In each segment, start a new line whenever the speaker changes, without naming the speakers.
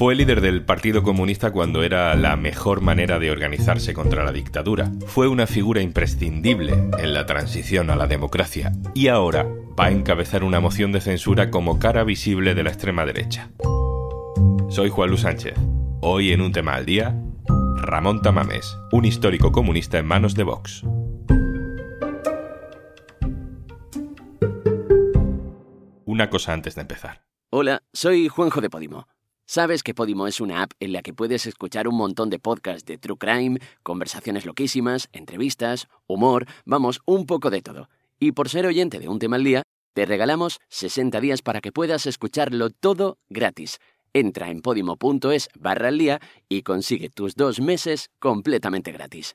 Fue líder del Partido Comunista cuando era la mejor manera de organizarse contra la dictadura. Fue una figura imprescindible en la transición a la democracia y ahora va a encabezar una moción de censura como cara visible de la extrema derecha. Soy Juan Luis Sánchez. Hoy en un tema al día, Ramón Tamames, un histórico comunista en manos de Vox. Una cosa antes de empezar.
Hola, soy Juanjo de Podimo. Sabes que Podimo es una app en la que puedes escuchar un montón de podcasts de true crime, conversaciones loquísimas, entrevistas, humor, vamos, un poco de todo. Y por ser oyente de un tema al día, te regalamos 60 días para que puedas escucharlo todo gratis. Entra en podimo.es barra al día y consigue tus dos meses completamente gratis.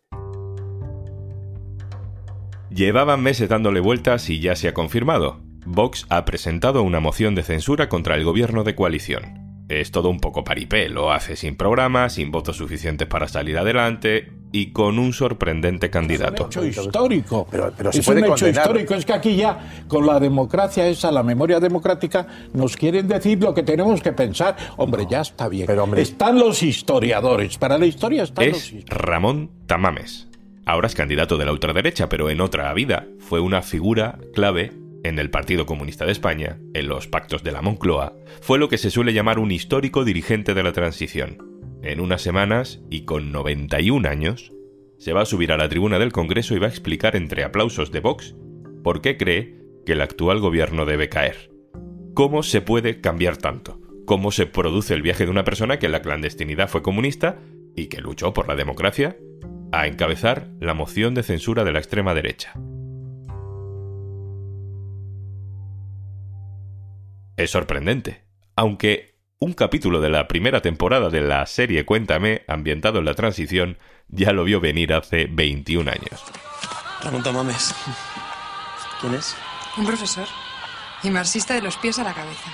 Llevaban meses dándole vueltas y ya se ha confirmado. Vox ha presentado una moción de censura contra el gobierno de coalición. Es todo un poco paripé, lo hace sin programa, sin votos suficientes para salir adelante y con un sorprendente candidato.
Es un hecho histórico. Pero, es un hecho histórico. Es que aquí ya, con la democracia esa, la memoria democrática, nos quieren decir lo que tenemos que pensar. Hombre, ya está bien. Pero, están los historiadores. Para la historia están los historiadores.
Ramón Tamames. Ahora es candidato de la ultraderecha, pero en otra vida fue una figura clave en el Partido Comunista de España, en los pactos de la Moncloa, fue lo que se suele llamar un histórico dirigente de la transición. En unas semanas, y con 91 años, se va a subir a la tribuna del Congreso y va a explicar entre aplausos de Vox por qué cree que el actual gobierno debe caer. ¿Cómo se puede cambiar tanto? ¿Cómo se produce el viaje de una persona que en la clandestinidad fue comunista y que luchó por la democracia a encabezar la moción de censura de la extrema derecha? Es sorprendente, aunque un capítulo de la primera temporada de la serie Cuéntame, ambientado en la transición, ya lo vio venir hace 21 años.
Ramón Tamames. ¿Quién es?
Un profesor. Y marxista de los pies a la cabeza.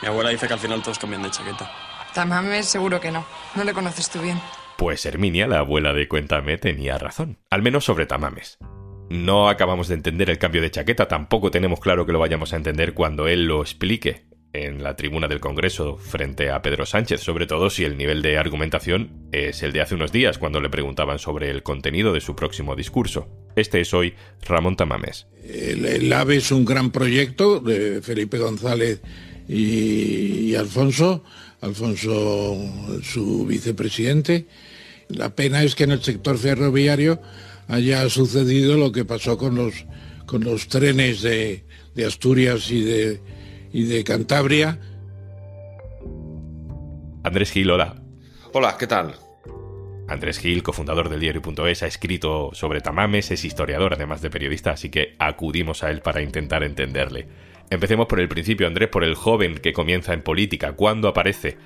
Mi abuela dice que al final todos cambian de chaqueta.
Tamames seguro que no. No le conoces tú bien.
Pues Herminia, la abuela de Cuéntame, tenía razón. Al menos sobre Tamames. No acabamos de entender el cambio de chaqueta, tampoco tenemos claro que lo vayamos a entender cuando él lo explique en la tribuna del Congreso frente a Pedro Sánchez, sobre todo si el nivel de argumentación es el de hace unos días cuando le preguntaban sobre el contenido de su próximo discurso. Este es hoy Ramón Tamames.
El, AVE es un gran proyecto de Felipe González y, y Alfonso, Alfonso su vicepresidente. La pena es que en el sector ferroviario haya sucedido lo que pasó con los, con los trenes de, Asturias y de, y de Cantabria.
Andrés Gil, hola.
Hola, ¿qué tal?
Andrés Gil, cofundador del diario.es, ha escrito sobre Tamames, es historiador además de periodista, así que acudimos a él para intentar entenderle. Empecemos por el principio, Andrés, por el joven que comienza en política. ¿Cuándo aparece?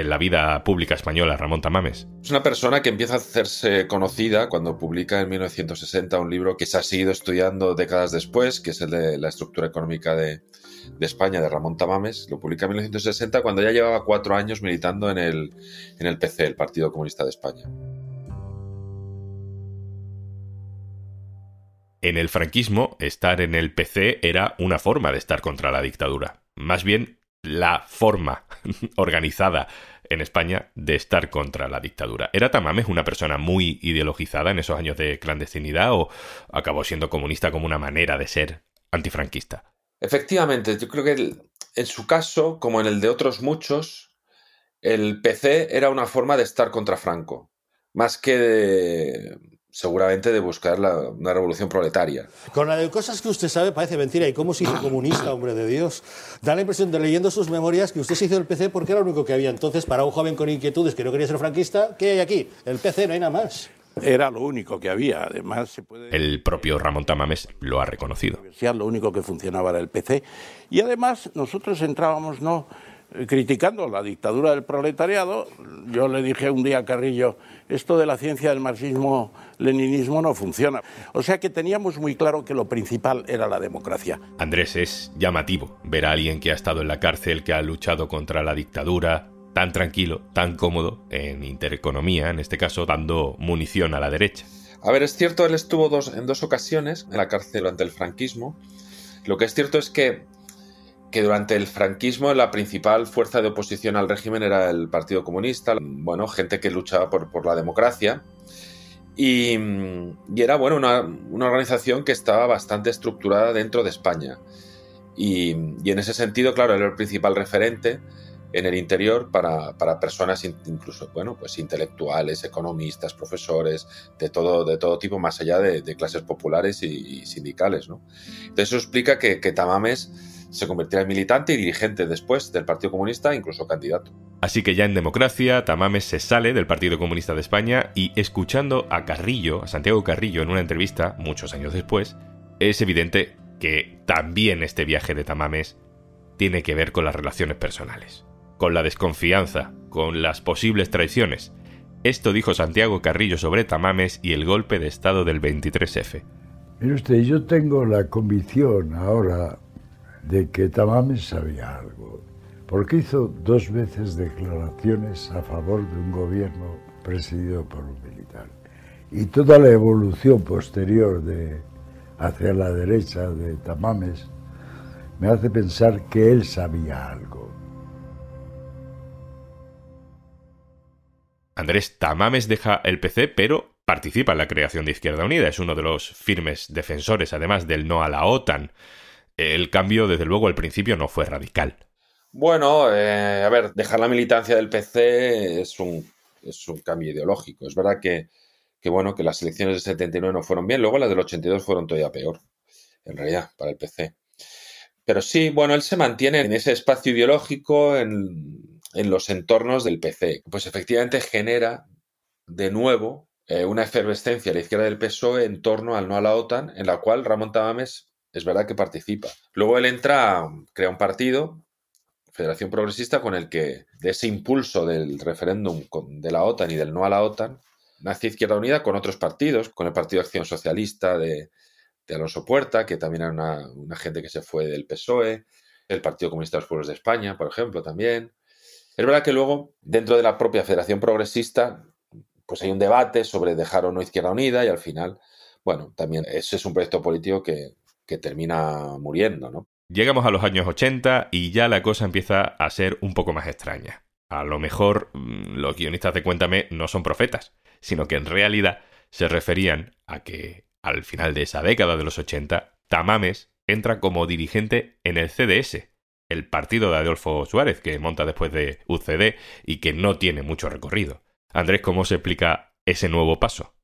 En la vida pública española, Ramón Tamames.
Es una persona que empieza a hacerse conocida cuando publica en 1960 un libro que se ha seguido estudiando décadas después, que es el de la estructura económica de, España, de Ramón Tamames. Lo publica en 1960 cuando ya llevaba cuatro años militando en el, en el PC, el Partido Comunista de España.
En el franquismo, estar en el PC era una forma de estar contra la dictadura. Más bien, la forma organizada en España de estar contra la dictadura. ¿Era Tamames una persona muy ideologizada en esos años de clandestinidad o acabó siendo comunista como una manera de ser antifranquista?
Efectivamente, yo creo que en su caso, como en el de otros muchos, el PC era una forma de estar contra Franco, más que de, seguramente de buscar una revolución proletaria.
Con la de cosas que usted sabe parece mentira. ¿Y cómo se hizo comunista, hombre de Dios? Da la impresión de leyendo sus memorias que usted se hizo el PC porque era lo único que había. Entonces, para un joven con inquietudes que no quería ser franquista, ¿qué hay aquí? El PC, no hay nada más.
Era lo único que había. Además, se puede...
El propio Ramón Tamames lo ha reconocido.
Lo único que funcionaba era el PC. Y además, nosotros entrábamos no criticando la dictadura del proletariado. Yo le dije un día a Carrillo, esto de la ciencia del marxismo-leninismo no funciona. O sea que teníamos muy claro que lo principal era la democracia.
Andrés, es llamativo ver a alguien que ha estado en la cárcel, que ha luchado contra la dictadura, tan tranquilo, tan cómodo, en intereconomía, en este caso, dando munición a la derecha.
A ver, es cierto, él estuvo dos, en dos ocasiones en la cárcel ante el franquismo. Lo que es cierto es que que durante el franquismo la principal fuerza de oposición al régimen era el Partido Comunista, bueno, gente que luchaba por, la democracia. Y, era bueno, una, organización que estaba bastante estructurada dentro de España. Y, en ese sentido, claro, era el principal referente en el interior para, personas incluso, bueno, pues intelectuales, economistas, profesores, de todo, de todo tipo, más allá de, clases populares y, sindicales, ¿no? Entonces eso explica que, que Tamames se convertirá en militante y dirigente después del Partido Comunista, incluso candidato.
Así que ya en democracia, Tamames se sale del Partido Comunista de España y escuchando a Carrillo, a Santiago Carrillo, en una entrevista, muchos años después, es evidente que también este viaje de Tamames tiene que ver con las relaciones personales, con la desconfianza, con las posibles traiciones. Esto dijo Santiago Carrillo sobre Tamames y el golpe de Estado del 23F.
Mire usted, yo tengo la convicción ahora de que Tamames sabía algo, porque hizo dos veces declaraciones a favor de un gobierno presidido por un militar. Y toda la evolución posterior de, hacia la derecha de Tamames me hace pensar que él sabía algo.
Andrés Tamames deja el PC, pero participa en la creación de Izquierda Unida. Es uno de los firmes defensores, además del no a la OTAN. El cambio, desde luego, al principio no fue radical.
Bueno, eh, a ver, dejar la militancia del PC es un, cambio ideológico. Es verdad que, bueno, que las elecciones del 79 no fueron bien, luego las del 82 fueron todavía peor, en realidad, para el PC. Pero sí, bueno, él se mantiene en ese espacio ideológico, en, en los entornos del PC. Pues efectivamente genera de nuevo eh, una efervescencia a la izquierda del PSOE en torno al no a la OTAN, en la cual Ramón Tamames es verdad que participa. Luego él entra, crea un partido, Federación Progresista, con el que de ese impulso del referéndum de la OTAN y del no a la OTAN, nace Izquierda Unida con otros partidos, con el Partido Acción Socialista de, Alonso Puerta, que también era una, gente que se fue del PSOE, el Partido Comunista de los Pueblos de España, por ejemplo, también. Es verdad que luego, dentro de la propia Federación Progresista, pues hay un debate sobre dejar o no Izquierda Unida y al final, bueno, también ese es un proyecto político que, que termina muriendo, ¿no?
Llegamos a los años 80 y ya la cosa empieza a ser un poco más extraña. A lo mejor mm, los guionistas de Cuéntame no son profetas, sino que en realidad se referían a que al final de esa década de los 80, Tamames entra como dirigente en el CDS, el partido de Adolfo Suárez que monta después de UCD y que no tiene mucho recorrido. Andrés, ¿cómo se explica ese nuevo paso?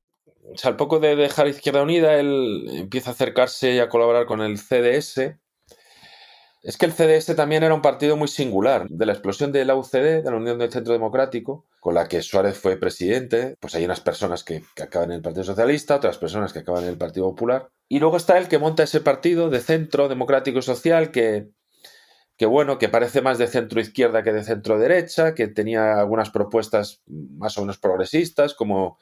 Al poco de dejar Izquierda Unida, él empieza a acercarse y a colaborar con el CDS. Es que el CDS también era un partido muy singular. De la explosión de la UCD, de la Unión del Centro Democrático, con la que Suárez fue presidente, pues hay unas personas que, acaban en el Partido Socialista, otras personas que acaban en el Partido Popular. Y luego está el que monta ese partido de centro democrático y social que, que bueno, que parece más de centro izquierda que de centro derecha, que tenía algunas propuestas más o menos progresistas, como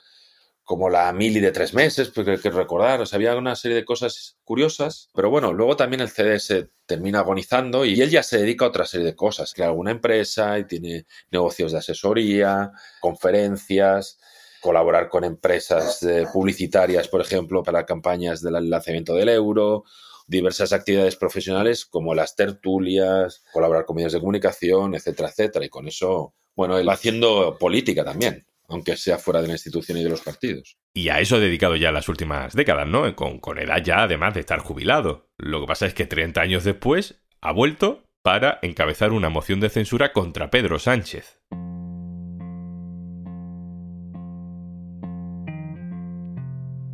como la mili de tres meses, porque hay que recordar, o sea, había una serie de cosas curiosas, pero bueno, luego también el CDS termina agonizando y él ya se dedica a otra serie de cosas, crea alguna empresa y tiene negocios de asesoría, conferencias, colaborar con empresas eh, publicitarias, por ejemplo, para campañas del lanzamiento del euro, diversas actividades profesionales como las tertulias, colaborar con medios de comunicación, etcétera, etcétera, y con eso, bueno, él haciendo política también aunque sea fuera de la institución y de los partidos.
Y a eso ha dedicado ya las últimas décadas, ¿no? Con, con edad ya, además de estar jubilado. Lo que pasa es que 30 años después ha vuelto para encabezar una moción de censura contra Pedro Sánchez.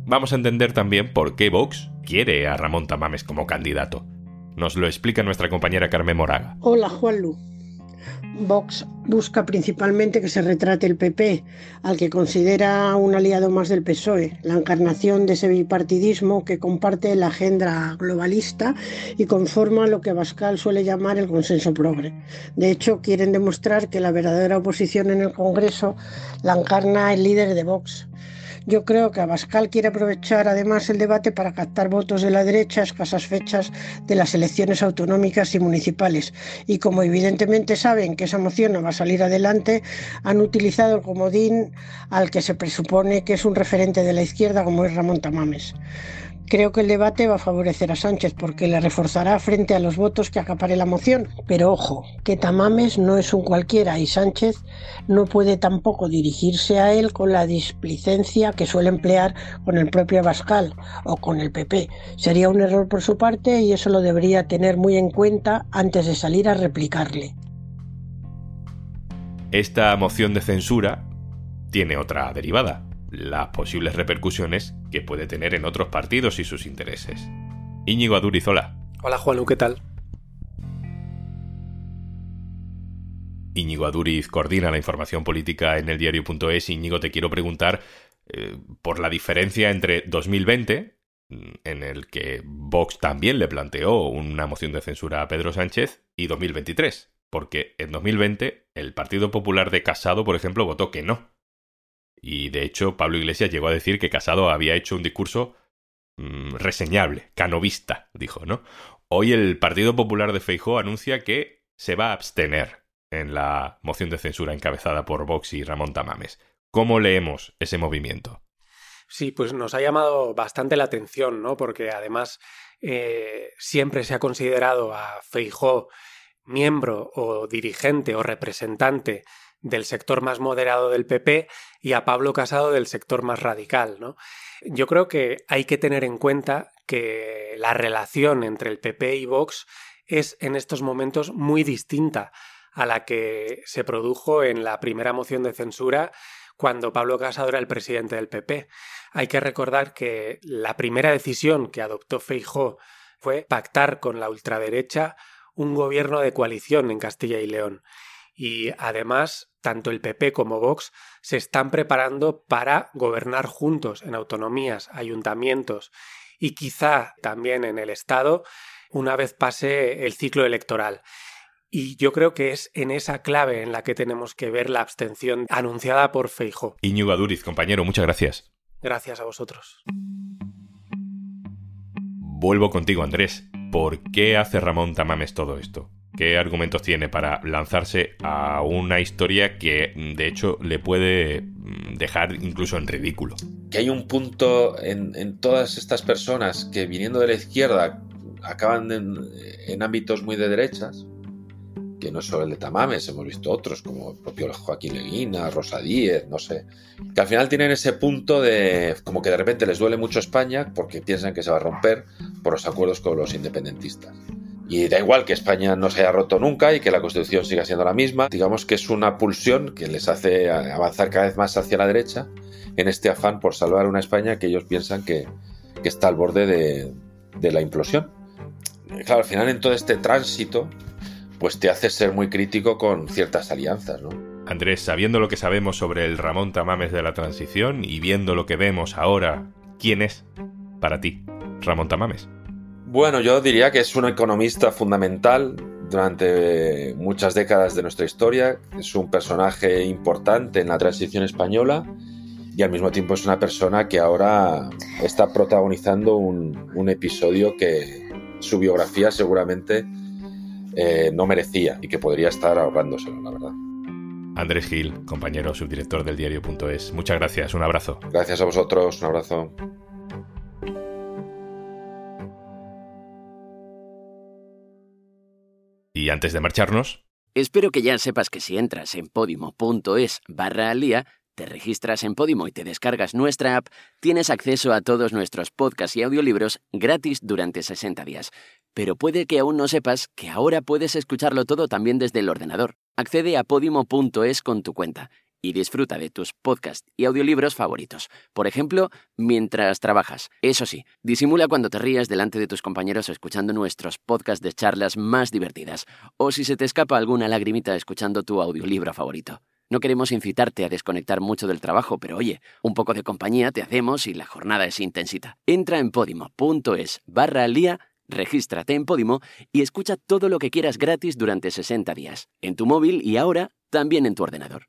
Vamos a entender también por qué Vox quiere a Ramón Tamames como candidato. Nos lo explica nuestra compañera Carmen Moraga.
Hola, Juanlu. Vox busca principalmente que se retrate el PP, al que considera un aliado más del PSOE, la encarnación de ese bipartidismo que comparte la agenda globalista y conforma lo que Bascal suele llamar el consenso progre. De hecho, quieren demostrar que la verdadera oposición en el Congreso la encarna el líder de Vox, yo creo que Abascal quiere aprovechar además el debate para captar votos de la derecha a escasas fechas de las elecciones autonómicas y municipales. Y como evidentemente saben que esa moción no va a salir adelante, han utilizado el comodín al que se presupone que es un referente de la izquierda como es Ramón Tamames. Creo que el debate va a favorecer a Sánchez porque le reforzará frente a los votos que acapare la moción. Pero ojo, que Tamames no es un cualquiera y Sánchez no puede tampoco dirigirse a él con la displicencia que suele emplear con el propio Abascal o con el PP. Sería un error por su parte y eso lo debería tener muy en cuenta antes de salir a replicarle.
Esta moción de censura tiene otra derivada, las posibles repercusiones que puede tener en otros partidos y sus intereses. Íñigo Adurizola.
Hola Juanlu, ¿qué tal?
Íñigo Aduriz coordina la información política en el diario.es. Íñigo, te quiero preguntar eh, por la diferencia entre 2020, mm, en el que Vox también le planteó una moción de censura a Pedro Sánchez, y 2023, porque en 2020 el Partido Popular de Casado, por ejemplo, votó que no y de hecho, Pablo Iglesias llegó a decir que Casado había hecho un discurso mm, reseñable, canovista, dijo, ¿no? Hoy el Partido Popular de Feijó anuncia que se va a abstener en la moción de censura encabezada por Vox y Ramón Tamames. ¿Cómo leemos ese movimiento?
Sí, pues nos ha llamado bastante la atención, ¿no? Porque además eh, siempre se ha considerado a Feijó miembro o dirigente o representante del sector más moderado del PP y a Pablo Casado del sector más radical. ¿no? Yo creo que hay que tener en cuenta que la relación entre el PP y Vox es en estos momentos muy distinta a la que se produjo en la primera moción de censura cuando Pablo Casado era el presidente del PP. Hay que recordar que la primera decisión que adoptó Feijó fue pactar con la ultraderecha un gobierno de coalición en Castilla y León. Y además, tanto el PP como Vox se están preparando para gobernar juntos en autonomías, ayuntamientos y quizá también en el Estado una vez pase el ciclo electoral. Y yo creo que es en esa clave en la que tenemos que ver la abstención anunciada por Feijo.
Iñigo Aduriz, compañero, muchas gracias.
Gracias a vosotros.
Vuelvo contigo, Andrés. ¿Por qué hace Ramón Tamames todo esto? ¿Qué argumentos tiene para lanzarse a una historia que de hecho le puede mm, dejar incluso en ridículo?
Que hay un punto en, todas estas personas que viniendo de la izquierda acaban en, ámbitos muy de derechas, que no solo el de Tamames, hemos visto otros como el propio Joaquín Leguina, Rosa Díez, no sé, que al final tienen ese punto de como que de repente les duele mucho España porque piensan que se va a romper por los acuerdos con los independentistas. Y da igual que España no se haya roto nunca y que la Constitución siga siendo la misma. Digamos que es una pulsión que les hace avanzar cada vez más hacia la derecha en este afán por salvar una España que ellos piensan que, está al borde de, de la implosión. Claro, al final en todo este tránsito, pues te hace ser muy crítico con ciertas alianzas, ¿no?
Andrés, sabiendo lo que sabemos sobre el Ramón Tamames de la transición y viendo lo que vemos ahora, ¿quién es para ti Ramón Tamames?
Bueno, yo diría que es un economista fundamental durante muchas décadas de nuestra historia, es un personaje importante en la transición española y al mismo tiempo es una persona que ahora está protagonizando un, episodio que su biografía seguramente eh, no merecía y que podría estar ahorrándoselo, la verdad.
Andrés Gil, compañero subdirector del diario.es, muchas gracias, un abrazo.
Gracias a vosotros, un abrazo.
Y antes de marcharnos...
Espero que ya sepas que si entras en podimo.es barra al día, te registras en Podimo y te descargas nuestra app, tienes acceso a todos nuestros podcasts y audiolibros gratis durante 60 días. Pero puede que aún no sepas que ahora puedes escucharlo todo también desde el ordenador. Accede a podimo.es con tu cuenta y disfruta de tus podcasts y audiolibros favoritos. Por ejemplo, mientras trabajas. Eso sí, disimula cuando te rías delante de tus compañeros escuchando nuestros podcasts de charlas más divertidas, o si se te escapa alguna lagrimita escuchando tu audiolibro favorito. No queremos incitarte a desconectar mucho del trabajo, pero oye, un poco de compañía te hacemos y la jornada es intensita. Entra en podimo.es barra al día, regístrate en Podimo y escucha todo lo que quieras gratis durante 60 días, en tu móvil y ahora también en tu ordenador.